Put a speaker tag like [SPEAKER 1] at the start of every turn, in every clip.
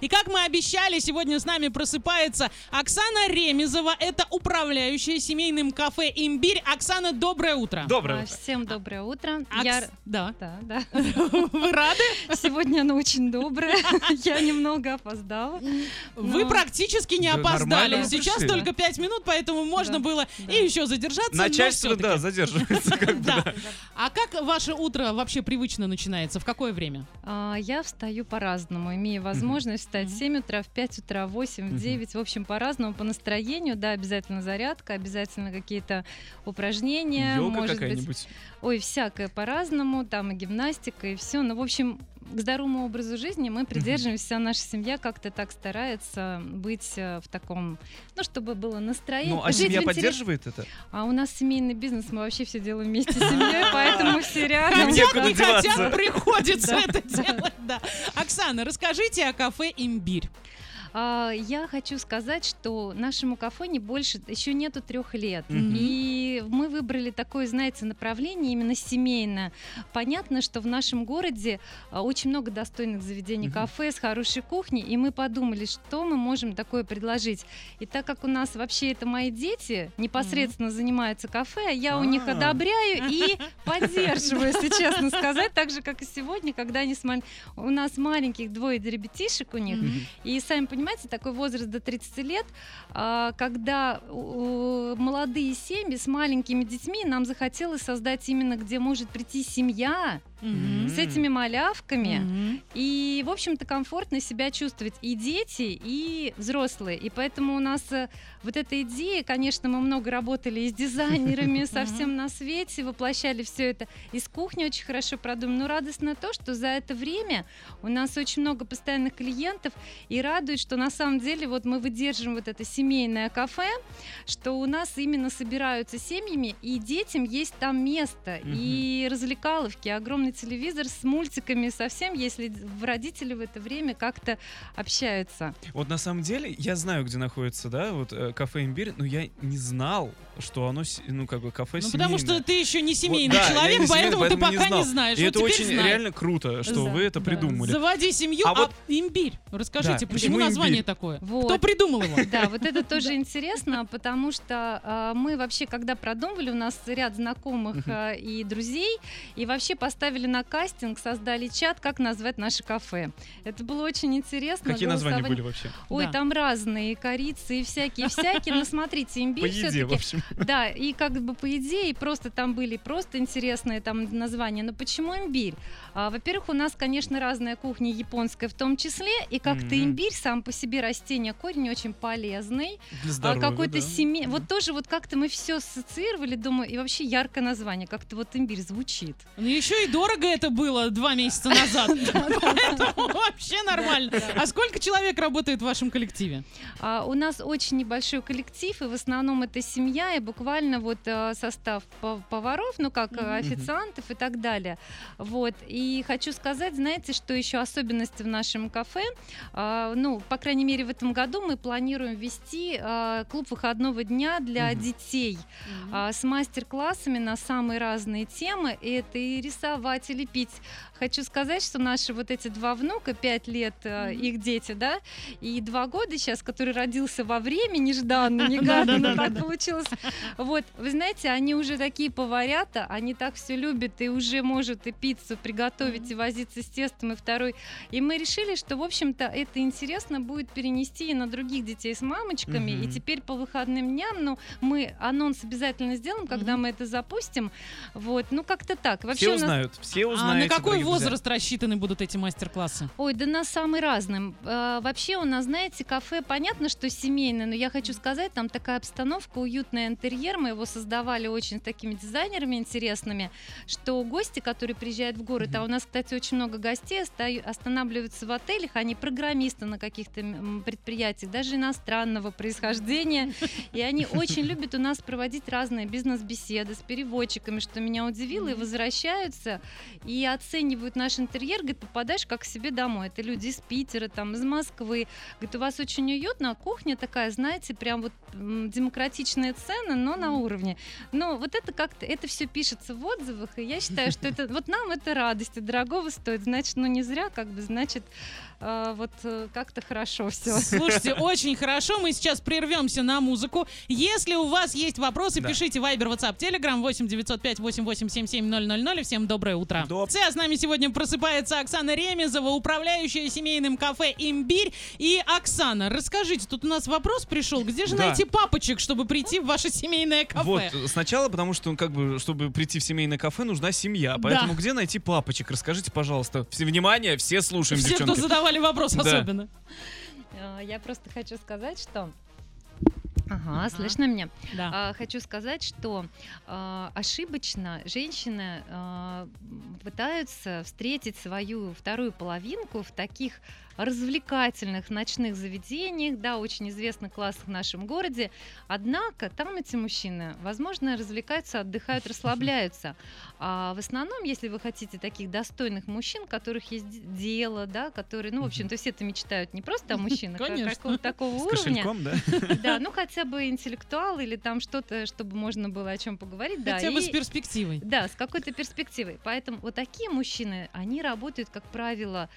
[SPEAKER 1] И как мы обещали, сегодня с нами просыпается Оксана Ремезова. Это управляющая семейным кафе «Имбирь». Оксана, доброе утро.
[SPEAKER 2] Доброе
[SPEAKER 3] А,
[SPEAKER 2] утро.
[SPEAKER 3] Всем доброе утро.
[SPEAKER 1] Акс-
[SPEAKER 3] Я...
[SPEAKER 1] Да.
[SPEAKER 3] Да, да.
[SPEAKER 1] Вы рады?
[SPEAKER 3] Сегодня оно очень доброе. Я немного опоздала.
[SPEAKER 1] Вы
[SPEAKER 3] Но-
[SPEAKER 1] практически не
[SPEAKER 2] Да
[SPEAKER 1] опоздали.
[SPEAKER 2] вы
[SPEAKER 1] Сейчас
[SPEAKER 2] пришли.
[SPEAKER 1] только пять минут, поэтому можно
[SPEAKER 3] Да,
[SPEAKER 1] было
[SPEAKER 3] да.
[SPEAKER 1] и еще задержаться.
[SPEAKER 2] Начальство, да, задерживается. как бы,
[SPEAKER 1] Да.
[SPEAKER 2] да.
[SPEAKER 1] А как ваше утро вообще привычно начинается? В какое время?
[SPEAKER 3] А, Я встаю по-разному, имею возможность встать в
[SPEAKER 1] Мгм.
[SPEAKER 3] 7 утра, в 5 утра, в 8, в
[SPEAKER 2] Мгм.
[SPEAKER 3] 9, в общем, по-разному, по настроению, да, обязательно зарядка, обязательно какие-то упражнения,
[SPEAKER 2] Йога
[SPEAKER 3] может быть, ой, всякое по-разному, там и гимнастика, и все, ну, в общем, к здоровому образу жизни мы придерживаемся, вся наша семья как-то так старается быть э, в таком, ну, чтобы было настроение.
[SPEAKER 2] Ну, а
[SPEAKER 3] жить
[SPEAKER 2] семья
[SPEAKER 3] интерес-
[SPEAKER 2] поддерживает это?
[SPEAKER 3] А у нас семейный бизнес, мы вообще все делаем вместе с семьей, поэтому все рядом.
[SPEAKER 1] Хотят, не хотят, приходится это делать. Да. Оксана, расскажите о кафе «Имбирь».
[SPEAKER 3] А, Я хочу сказать, что нашему кафе не больше, еще нету трех лет.
[SPEAKER 2] Мгм.
[SPEAKER 3] И мы выбрали такое, знаете, направление именно семейное. Понятно, что в нашем городе а, очень много достойных заведений кафе с хорошей кухней, и мы подумали, что мы можем такое предложить. И так как у нас вообще это мои дети непосредственно занимаются кафе, а я у них
[SPEAKER 2] А.
[SPEAKER 3] одобряю и поддерживаю, если честно сказать, так же, как и сегодня, когда они с маль- у нас маленьких двое ребятишек у них, и сами понимаете, такой возраст до 30 лет, когда молодые семьи с маленькими детьми, нам захотелось создать именно, где может прийти семья
[SPEAKER 1] Мгм.
[SPEAKER 3] с этими малявками.
[SPEAKER 1] Мгм.
[SPEAKER 3] И, в общем-то, комфортно себя чувствовать и дети, и взрослые. И поэтому у нас э, вот эта идея, конечно, мы много работали и с дизайнерами, со всем на свете, воплощали все это. И с кухней очень хорошо продумано. Но радостно то, что за это время у нас очень много постоянных клиентов, и радует, что на самом деле вот мы выдерживаем вот это семейное кафе, что у нас именно собираются семьями, и детям есть там место,
[SPEAKER 2] Мгм.
[SPEAKER 3] и развлекаловки, огромный телевизор с мультиками, совсем, если в родители в это время как-то общаются.
[SPEAKER 2] Вот на самом деле, я знаю, где находится, да, вот э, кафе «Имбирь», но я не знал, что оно, ну, как бы, кафе
[SPEAKER 1] Ну, потому что
[SPEAKER 2] семейное.
[SPEAKER 1] ты еще не
[SPEAKER 2] Вот,
[SPEAKER 1] семейный
[SPEAKER 2] да, я
[SPEAKER 1] человек,
[SPEAKER 2] не семейный,
[SPEAKER 1] поэтому ты
[SPEAKER 2] поэтому не
[SPEAKER 1] пока не,
[SPEAKER 2] знал.
[SPEAKER 1] знаешь.
[SPEAKER 2] И
[SPEAKER 1] Вот
[SPEAKER 2] это очень
[SPEAKER 1] знай.
[SPEAKER 2] реально круто, что
[SPEAKER 3] Да,
[SPEAKER 2] вы это
[SPEAKER 3] да.
[SPEAKER 2] придумали.
[SPEAKER 1] Заводи семью,
[SPEAKER 2] А
[SPEAKER 1] а,
[SPEAKER 2] вот-
[SPEAKER 1] имбирь. Расскажите,
[SPEAKER 2] Да,
[SPEAKER 1] почему,
[SPEAKER 2] почему
[SPEAKER 1] название такое?
[SPEAKER 3] Вот.
[SPEAKER 1] Кто придумал его?
[SPEAKER 3] Да, вот это тоже интересно, потому что а, мы вообще, когда продумывали, у нас ряд знакомых а, и друзей, и вообще поставили на кастинг, создали чат, как назвать наше кафе. Это было очень интересно.
[SPEAKER 2] Какие названия были вообще?
[SPEAKER 3] Ой,
[SPEAKER 1] Да.
[SPEAKER 3] там разные, и корицы, и всякие-всякие. Но смотрите, имбирь все-таки. Да, и как бы по идее просто там были просто интересные там названия. Но почему имбирь? А, во-первых, у нас, конечно, разная кухня японская в том числе, и как-то
[SPEAKER 2] Мгм.
[SPEAKER 3] имбирь сам по себе растение, корень очень полезный,
[SPEAKER 2] Для
[SPEAKER 3] а
[SPEAKER 2] здоровья,
[SPEAKER 3] какой-то
[SPEAKER 2] да.
[SPEAKER 3] семей. Вот тоже вот как-то мы все ассоциировали, думаю, и вообще яркое название, как-то вот имбирь звучит.
[SPEAKER 1] Ну, еще и дорого это было два месяца назад. Поэтому вообще нормально. А сколько человек работает в вашем коллективе?
[SPEAKER 3] А, у нас очень небольшой коллектив, и в основном это семья, и буквально вот а, состав пов- поваров, ну как
[SPEAKER 1] Мгм.
[SPEAKER 3] официантов и так далее. Вот. И хочу сказать, знаете, что еще особенность в нашем кафе, А, ну, по крайней мере, в этом году мы планируем ввести а, клуб выходного дня для детей а, с мастер-классами на самые разные темы. Это и рисовать, и лепить. Хочу сказать, что наши вот эти два внука, пять лет,
[SPEAKER 1] Мгм.
[SPEAKER 3] их дети, да, и два года сейчас, который родился во время нежданно, негаданно, так получилось. Вот, вы знаете, они уже такие поварята, они так все любят и уже может и пиццу приготовить, и возиться с тестом, и второй. И мы решили, что, в общем-то, это интересно будет перенести и на других детей с мамочками. И теперь по выходным дням, ну, мы анонс обязательно сделаем, когда мы это запустим. Вот, ну, как-то так. Вообще
[SPEAKER 2] Все узнают, все
[SPEAKER 1] А
[SPEAKER 2] узнают.
[SPEAKER 1] на какой возраст рассчитаны будут эти мастер-классы?
[SPEAKER 3] Ой, да на самый разным. Э, вообще у нас, знаете, кафе, понятно, что семейное, но я хочу сказать, там такая обстановка, уютный интерьер, мы его создавали очень с такими дизайнерами интересными, что гости, которые приезжают в город, а у нас, кстати, очень много гостей останавливаются в отелях, они программисты на каких-то предприятиях, даже иностранного происхождения, и они очень любят у нас проводить разные бизнес-беседы с переводчиками, что меня удивило, и возвращаются и оценивают наш интерьер, говорит, попадаешь как к себе домой. Это люди из Питера, там, из Москвы. Говорит, у вас очень уютно, а кухня такая, знаете, прям вот демократичные цены, но на уровне. Но вот это как-то, это все пишется в отзывах, и я считаю, что это, вот нам это радость, и дорогого стоит, значит, ну не зря, как бы, значит, э, вот э, как-то хорошо все.
[SPEAKER 1] Слушайте, очень хорошо. Мы сейчас прервемся на музыку. Если у вас есть вопросы,
[SPEAKER 2] Да.
[SPEAKER 1] пишите Viber, WhatsApp, Telegram 8 905 8877 000. Всем доброе утро.
[SPEAKER 2] Доп.
[SPEAKER 1] С нами сегодня просыпается Оксана Ремезова, управляющая семейным кафе «Имбирь». И, Оксана, расскажите, тут у нас вопрос пришел. Где же
[SPEAKER 2] Да.
[SPEAKER 1] найти папочек, чтобы прийти в ваше семейное кафе?
[SPEAKER 2] Вот, сначала, потому что, как бы, чтобы прийти в семейное кафе, нужна семья. Поэтому где найти папочек? Расскажите, пожалуйста. Все внимание, все слушаем,
[SPEAKER 1] Все, кто
[SPEAKER 2] девчонки.
[SPEAKER 1] задавали вопрос
[SPEAKER 2] Да.
[SPEAKER 1] особенно.
[SPEAKER 3] Э, Я просто хочу сказать, что... Ага,
[SPEAKER 1] Ага.
[SPEAKER 3] слышно меня?
[SPEAKER 1] Да.
[SPEAKER 3] А, хочу сказать, что а, ошибочно женщины а, пытаются встретить свою вторую половинку в таких развлекательных ночных заведениях, да, очень известных классах в нашем городе. Однако там эти мужчины, возможно, развлекаются, отдыхают, расслабляются. А в основном, если вы хотите таких достойных мужчин, которых есть дело, да, которые, ну, в общем-то, все-то мечтают не просто о мужчинах, а
[SPEAKER 1] Конечно.
[SPEAKER 3] какого-то такого
[SPEAKER 2] С
[SPEAKER 3] уровня.
[SPEAKER 2] да?
[SPEAKER 3] Да, ну хотя бы интеллектуал или там что-то, чтобы можно было о чем поговорить. Да,
[SPEAKER 1] Хотя бы
[SPEAKER 3] и-
[SPEAKER 1] с перспективой.
[SPEAKER 3] да, с какой-то перспективой. Поэтому вот такие мужчины, они работают, как правило,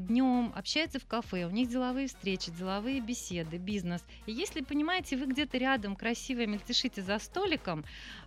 [SPEAKER 3] днем, общаются в кафе, у них деловые встречи, деловые беседы, бизнес. И если, понимаете, вы где-то рядом красиво мельтешите за столиком,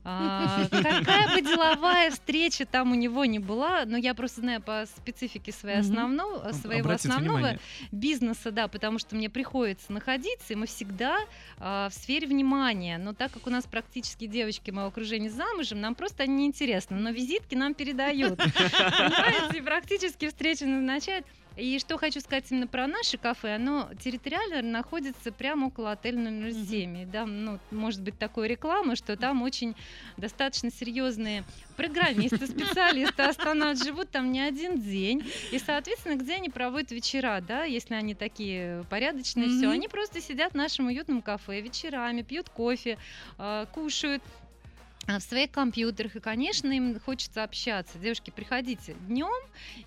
[SPEAKER 3] а, какая бы деловая встреча там у него не была, но я просто знаю по специфике своей основного, своего
[SPEAKER 2] Обратите
[SPEAKER 3] основного
[SPEAKER 2] внимание.
[SPEAKER 3] бизнеса, да, потому что мне приходится находиться, и мы всегда а, в сфере внимания. Но так как у нас практически девочки моего окружения замужем, нам просто они неинтересны, но визитки нам передают. Понимаете, и практически встречи назначают. И что хочу сказать именно про наше кафе, оно территориально находится прямо около отеля номер 7. И, Да, ну, может быть такой реклама, что там очень достаточно серьезные программисты, специалисты останавливают, живут там не один день. И, соответственно, где они проводят вечера, да, если они такие порядочные, все,
[SPEAKER 1] Мгм.
[SPEAKER 3] они просто сидят в нашем уютном кафе вечерами, пьют кофе, а, кушают в своих компьютерах, и, конечно, им хочется общаться. Девушки, приходите днем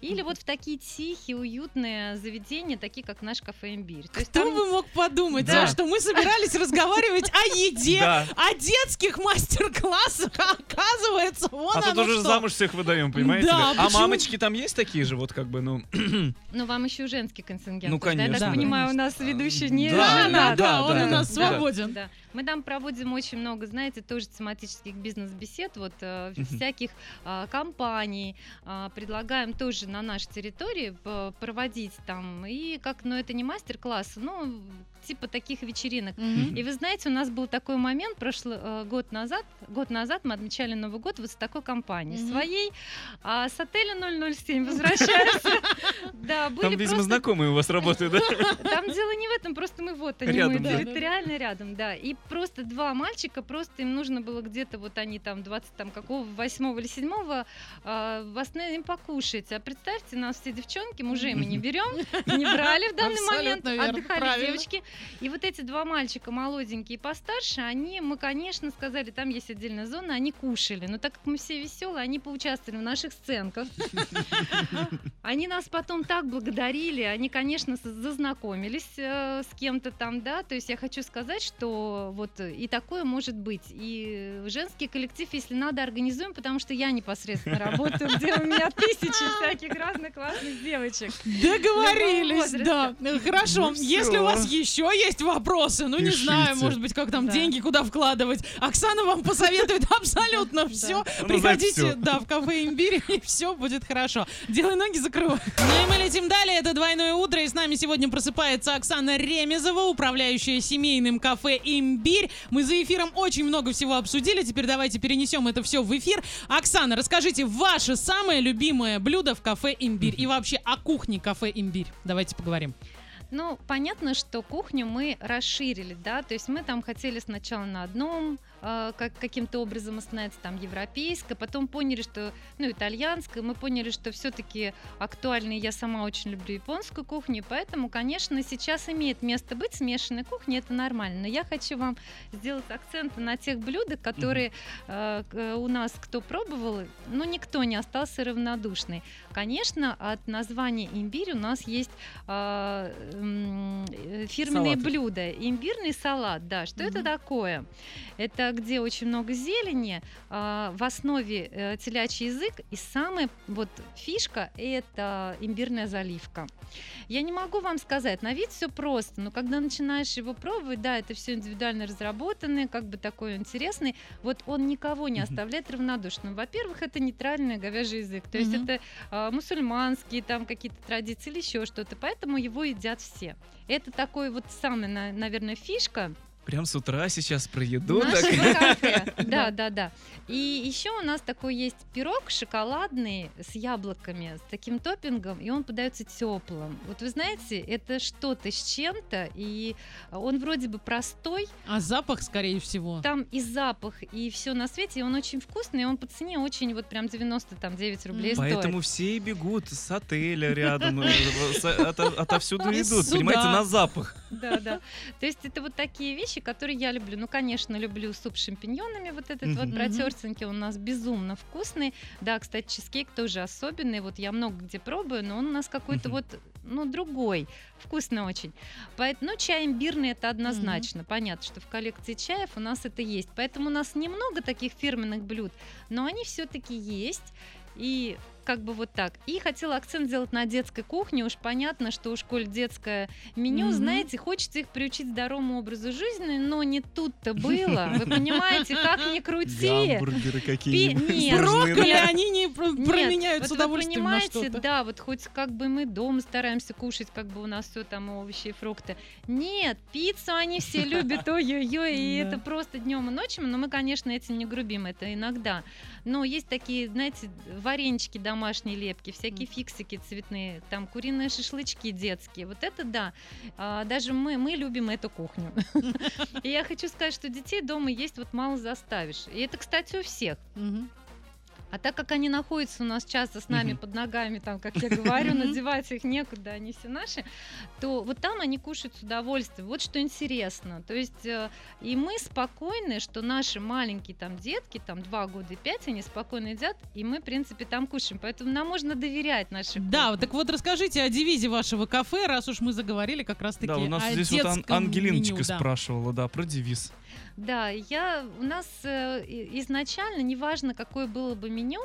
[SPEAKER 3] или вот в такие тихие, уютные заведения, такие как наш кафе «Имбирь». То есть
[SPEAKER 1] Кто
[SPEAKER 3] там-
[SPEAKER 1] бы мог подумать,
[SPEAKER 3] Да.
[SPEAKER 1] а, что мы собирались разговаривать о еде,
[SPEAKER 2] Да.
[SPEAKER 1] о детских мастер-классах, а оказывается, вон
[SPEAKER 2] А тут уже замуж всех выдаем, понимаете?
[SPEAKER 1] Да?
[SPEAKER 2] А мамочки там есть такие же, вот как бы, ну...
[SPEAKER 3] Ну, вам еще женский контингент.
[SPEAKER 2] Ну,
[SPEAKER 3] да? Я
[SPEAKER 2] конечно,
[SPEAKER 3] так
[SPEAKER 1] да.
[SPEAKER 3] понимаю, у нас ведущий не
[SPEAKER 2] Да,
[SPEAKER 1] Да,
[SPEAKER 3] женат.
[SPEAKER 1] да,
[SPEAKER 2] да,
[SPEAKER 1] он
[SPEAKER 2] да,
[SPEAKER 1] у нас
[SPEAKER 2] да.
[SPEAKER 1] свободен.
[SPEAKER 3] Мы там проводим очень много, знаете, тоже тематических бизнес-бесед, вот э, всяких а, компаний. а, предлагаем тоже на нашей территории проводить там. И как, ну это не мастер-класс, ну типа таких вечеринок.
[SPEAKER 1] Мгм.
[SPEAKER 3] И вы знаете, у нас был такой момент прошлый э, год назад. Год назад мы отмечали Новый год вот с такой компанией
[SPEAKER 1] Мгм.
[SPEAKER 3] своей. А с отеля 007 возвращаемся. Да, были
[SPEAKER 2] Там, видимо, знакомые у вас работают, да?
[SPEAKER 3] там дело не в этом, просто мы вот они, мы территориально рядом, да. И просто два мальчика, просто им нужно было где-то, вот они там 20 там какого, 8 или 7 а, вас им покушать. А представьте, нас все девчонки, мужей мы не берем, не брали в данный момент,
[SPEAKER 1] верно,
[SPEAKER 3] отдыхали
[SPEAKER 1] правильно.
[SPEAKER 3] девочки. И вот эти два мальчика, молоденькие и постарше, они, мы, конечно, сказали, там есть отдельная зона, они кушали. Но так как мы все веселые, они поучаствовали в наших сценках. Они нас потом так благодарили, они, конечно, зазнакомились э, с кем-то там, да, то есть я хочу сказать, что вот и такое может быть. И женский коллектив, если надо, организуем, потому что я непосредственно работаю, где у меня тысячи всяких разных классных девочек.
[SPEAKER 1] Договорились, да. Э, Хорошо.
[SPEAKER 2] Ну
[SPEAKER 1] Если у вас еще есть вопросы, ну не знаю, может быть, как там деньги куда вкладывать, Оксана вам посоветует абсолютно все.
[SPEAKER 2] Знает
[SPEAKER 1] Приходите, да, в кафе имбирь, и все будет хорошо. Делай ноги, закрывай. Ну и мы летим далее. Это двойное утро, и с нами сегодня просыпается Оксана Ремезова, управляющая семейным кафе «Имбирь». Мы за эфиром очень много всего обсудили. Теперь давайте перенесем это все в эфир. Оксана, расскажите, ваше самое любимое блюдо в кафе «Имбирь» и вообще о кухне кафе «Имбирь». Давайте поговорим.
[SPEAKER 3] Ну, понятно, что кухню мы расширили, да, то есть мы там хотели сначала на одном э, как, каким-то образом становится там европейская, потом поняли, что, ну, итальянская, мы поняли, что все-таки актуально, и я сама очень люблю японскую кухню, поэтому, конечно, сейчас имеет место быть смешанной кухня, это нормально, но я хочу вам сделать акценты на тех блюдах, которые э, у нас кто пробовал, ну, никто не остался равнодушный. Конечно, от названия имбирь у нас есть э, фирменные
[SPEAKER 2] Салаты.
[SPEAKER 3] блюда. Имбирный салат, да. Что это такое? Это где очень много зелени, а, в основе э, телячий язык, и самая вот фишка это имбирная заливка. Я не могу вам сказать, на вид все просто, но когда начинаешь его пробовать, да, это все индивидуально разработанный, как бы такой интересный, вот он никого не оставляет равнодушным. Во-первых, это нейтральный говяжий язык, то есть
[SPEAKER 1] Мгм.
[SPEAKER 3] это а, мусульманские там какие-то традиции или еще что-то, поэтому его едят все. Это такой вот самый, на- наверное, фишка
[SPEAKER 2] Прям с утра сейчас про еду.
[SPEAKER 3] нашего
[SPEAKER 2] так.
[SPEAKER 3] кафе. Да, да, да. И еще у нас такой есть пирог шоколадный с яблоками, с таким топпингом, и он подается теплым. Вот вы знаете, это что-то с чем-то, и он вроде бы простой,
[SPEAKER 1] А запах, скорее всего.
[SPEAKER 3] там и запах, и все на свете, и он очень вкусный, и он по цене очень вот прям 99 рублей стоит.
[SPEAKER 2] Поэтому все и бегут с отеля рядом, э, ото- отовсюду идут, понимаете, на запах.
[SPEAKER 3] Да, да. То есть это вот такие вещи, которые я люблю. Ну, конечно, люблю суп с шампиньонами, вот этот вот
[SPEAKER 2] Мгм.
[SPEAKER 3] протертенький, он у нас безумно вкусный. Да, кстати, чизкейк тоже особенный. Вот я много где пробую, но он у нас какой-то
[SPEAKER 2] Мгм.
[SPEAKER 3] вот, ну, другой. Вкусно очень. Поэтому, ну, чай имбирный это однозначно. Понятно, что в коллекции чаев у нас это есть. Поэтому у нас немного таких фирменных блюд, но они все-таки есть. И как бы вот так. И хотела акцент сделать на детской кухне. Уж понятно, что у школе детское меню,
[SPEAKER 1] Мгм.
[SPEAKER 3] знаете, хочется их приучить здоровому образу жизни, но не тут-то было. Вы понимаете, как ни крути.
[SPEAKER 2] Гамбургеры какие-нибудь.
[SPEAKER 1] Брокколи они не променяют с
[SPEAKER 3] вы
[SPEAKER 1] удовольствием на
[SPEAKER 3] понимаете,
[SPEAKER 1] что-то.
[SPEAKER 3] да, вот хоть как бы мы дома стараемся кушать, как бы у нас все там овощи и фрукты. Нет, пиццу они все любят, ой-ой-ой, и это просто днем и ночью, но мы, конечно, этим не грубим, это иногда. Но есть такие, знаете, варенички домашние лепки, всякие фиксики цветные, там куриные шашлычки детские, вот это да. А, Даже мы, мы любим эту кухню. И я хочу сказать, что детей дома есть вот мало заставишь. И это, кстати, у всех. А так как они находятся у нас часто с нами под ногами, там, как я говорю, надевать их некуда, они все наши, то вот там они кушают с удовольствием. Вот что интересно. То есть э, и мы спокойны, что наши маленькие там детки, там 2 года и 5, они спокойно едят, и мы, в принципе, там кушаем. Поэтому нам можно доверять нашей
[SPEAKER 1] Да, так вот расскажите о девизе вашего кафе, раз уж мы заговорили как раз таки
[SPEAKER 2] Да, у нас
[SPEAKER 1] о
[SPEAKER 2] здесь вот Ангелиночка
[SPEAKER 1] меню, да.
[SPEAKER 2] спрашивала, да, про девиз.
[SPEAKER 3] Да, я у нас э, изначально, неважно, какое было бы меню,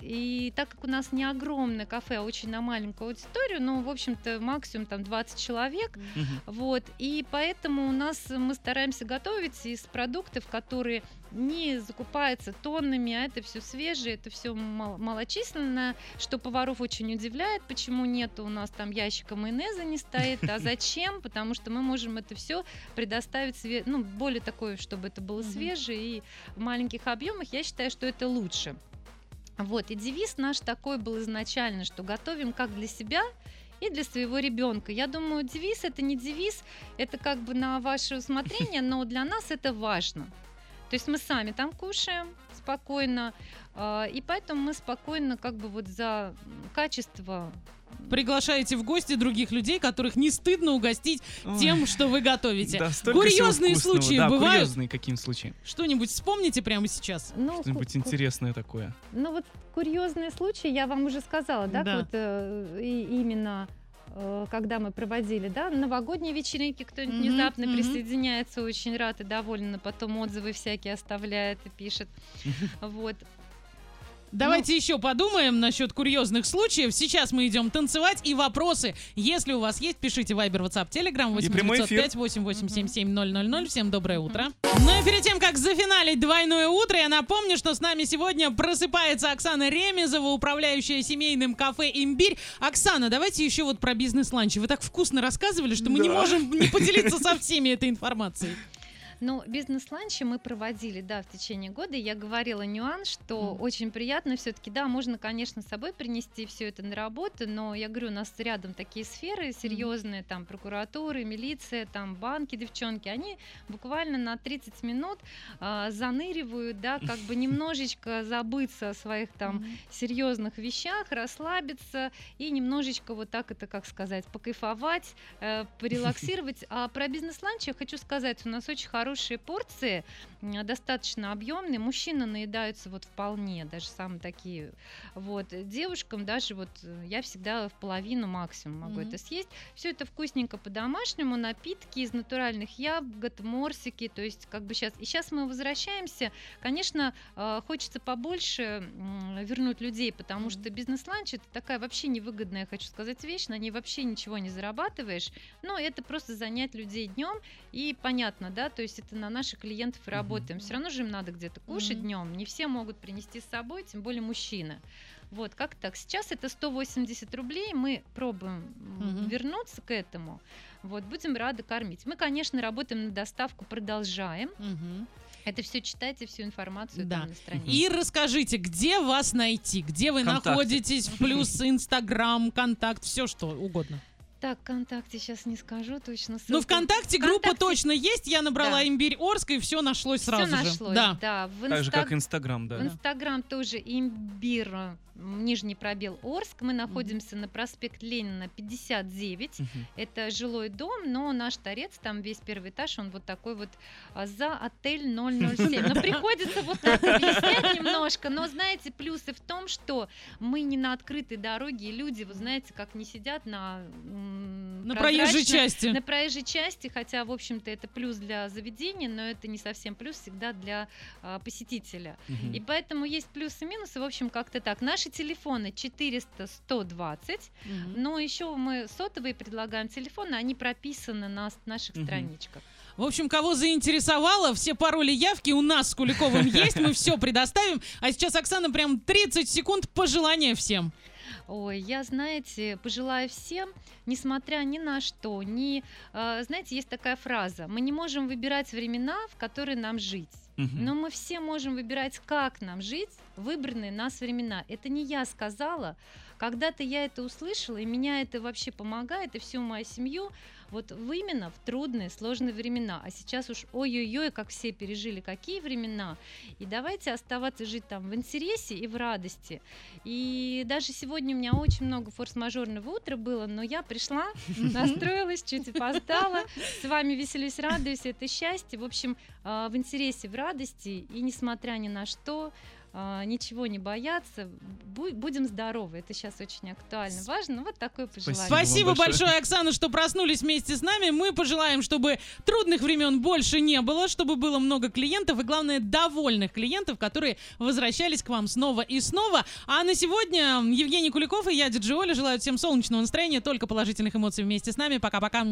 [SPEAKER 3] и так как у нас не огромное кафе, а очень на маленькую аудиторию, ну, в общем-то, максимум там 20 человек,
[SPEAKER 2] Мгм.
[SPEAKER 3] вот, и поэтому у нас мы стараемся готовить из продуктов, которые не закупаются тоннами, а это все свежее, это все малочисленное, что поваров очень удивляет, почему нет у нас там ящика майонеза не стоит, а зачем? Потому что мы можем это все предоставить, све- ну, более такое, чтобы это было свежее и в маленьких объемах, я считаю, что это лучше. Вот, и девиз наш такой был изначально, что готовим как для себя, и для своего ребенка. Я думаю, девиз это не девиз, это как бы на ваше усмотрение, но для нас это важно. То есть мы сами там кушаем спокойно, а, и поэтому мы спокойно как бы вот за качество
[SPEAKER 1] Приглашаете в гости других людей, которых не стыдно угостить
[SPEAKER 2] Ой,
[SPEAKER 1] тем, что вы готовите.
[SPEAKER 2] да,
[SPEAKER 1] Курьезные случаи
[SPEAKER 2] да,
[SPEAKER 1] бывают?
[SPEAKER 2] курьезные каким случаем?
[SPEAKER 1] Что-нибудь вспомните прямо сейчас?
[SPEAKER 3] ну,
[SPEAKER 2] Что-нибудь
[SPEAKER 3] ку-
[SPEAKER 2] интересное такое.
[SPEAKER 3] Ну вот курьезные случаи, я вам уже сказала, да,
[SPEAKER 1] Да.
[SPEAKER 3] вот э, и именно э, когда мы проводили, да, новогодние вечеринки, кто-нибудь
[SPEAKER 1] Мгм,
[SPEAKER 3] внезапно
[SPEAKER 1] мгм.
[SPEAKER 3] присоединяется, очень рад и доволен, а потом отзывы всякие оставляет и пишет. Вот.
[SPEAKER 1] Давайте еще подумаем насчет курьезных случаев. Сейчас мы идем танцевать и вопросы. Если у вас есть, пишите Viber, WhatsApp, Telegram
[SPEAKER 2] И прямой эфир.
[SPEAKER 1] 8905 8877 000. Всем доброе утро. Ну и перед тем, как зафиналить двойное утро, я напомню, что с нами сегодня просыпается Оксана Ремезова, управляющая семейным кафе «Имбирь». Оксана, давайте еще вот про бизнес-ланчи. Вы так вкусно рассказывали, что мы не
[SPEAKER 2] Да.
[SPEAKER 1] можем не поделиться со всеми этой информацией.
[SPEAKER 3] Ну, бизнес-ланчи мы проводили, да, в течение года. Я говорила нюанс, что mm. очень приятно все-таки, да, можно, конечно, с собой принести все это на работу, но я говорю, у нас рядом такие сферы серьезные, mm. там прокуратуры, милиция, там банки, девчонки, они буквально на 30 минут а, заныривают, да, как бы немножечко забыться о своих там mm. серьезных вещах, расслабиться и немножечко вот так это, как сказать, покайфовать, э, порелаксировать. А про бизнес-ланч я хочу сказать, у нас очень хорошие порции, достаточно объемные. Мужчины наедаются вот вполне, даже самые такие. Вот. Девушкам даже вот э, я всегда в половину максимум могу mm-hmm. это съесть. Все это вкусненько по-домашнему, напитки из натуральных ягод, морсики, то есть как бы сейчас. И сейчас мы возвращаемся. Конечно, э, хочется побольше вернуть людей, потому mm-hmm. что бизнес-ланч это такая вообще невыгодная, хочу сказать, вещь, на ней вообще ничего не зарабатываешь, но это просто занять людей днем, и понятно, да, то есть это на наших клиентов и работаем. Mm-hmm. Все равно же им надо где-то кушать mm-hmm. днем, не все могут принести с собой, тем более мужчины. Вот, как так? Сейчас это 180 рублей, мы пробуем mm-hmm. вернуться к этому. Вот, будем рады кормить. Мы, конечно, работаем на доставку, продолжаем. Mm-hmm. Это все читайте, всю информацию да. на странице.
[SPEAKER 1] И расскажите, где вас найти, где вы Контакты. находитесь, плюс Инстаграм, Контакт, все что угодно.
[SPEAKER 3] Так, ВКонтакте сейчас не скажу точно.
[SPEAKER 1] Ссылку. Ну, ВКонтакте группа точно есть. Я набрала да. имбирь Орск, и все нашлось сразу
[SPEAKER 3] все
[SPEAKER 1] же.
[SPEAKER 3] нашлось, да. да.
[SPEAKER 2] В инста... Так же, как Инстаграм, да.
[SPEAKER 3] В Инстаграм тоже имбирь нижний пробел Орск. Мы находимся mm-hmm. на проспект Ленина 59. Mm-hmm. Это жилой дом, но наш торец, там весь первый этаж, он вот такой вот а, за отель 007. Но приходится вот так объяснять немножко. Но знаете, плюсы в том, что мы не на открытой дороге, и люди, вы знаете, как не сидят на
[SPEAKER 1] на проезжей части.
[SPEAKER 3] На проезжей части, хотя, в общем-то, это плюс для заведения, но это не совсем плюс всегда для а, посетителя. Угу. И поэтому есть плюсы и минусы, в общем, как-то так. Наши телефоны 400 120, угу. но еще мы сотовые предлагаем телефоны, они прописаны на наших угу. страничках.
[SPEAKER 1] В общем, кого заинтересовало, все пароли явки у нас с Куликовым есть, мы все предоставим. А сейчас, Оксана, прям 30 секунд пожелания всем.
[SPEAKER 3] Ой, я, знаете, пожелаю всем, несмотря ни на что, ни, э, знаете, есть такая фраза: мы не можем выбирать времена, в которые нам жить. Но мы все можем выбирать, как нам жить выбранные нас времена. Это не я сказала. Когда-то я это услышала, и меня это вообще помогает, и всю мою семью вот именно в трудные, сложные времена. А сейчас уж ой-ой-ой, как все пережили, какие времена. И давайте оставаться жить там в интересе и в радости. И даже сегодня у меня очень много форс-мажорного утра было, но я пришла, настроилась, чуть опоздала, с вами веселюсь, радуюсь, это счастье. В общем, а, в интересе, в радости, и несмотря ни на что, ничего не бояться, будем здоровы. Это сейчас очень актуально, важно. Вот такое пожелание.
[SPEAKER 1] Спасибо большое, Оксана, что проснулись вместе с нами. Мы пожелаем, чтобы трудных времен больше не было, чтобы было много клиентов и, главное, довольных клиентов, которые возвращались к вам снова и снова. А на сегодня Евгений Куликов и я, Диджи Оля, желаю всем солнечного настроения, только положительных эмоций вместе с нами. Пока-пока.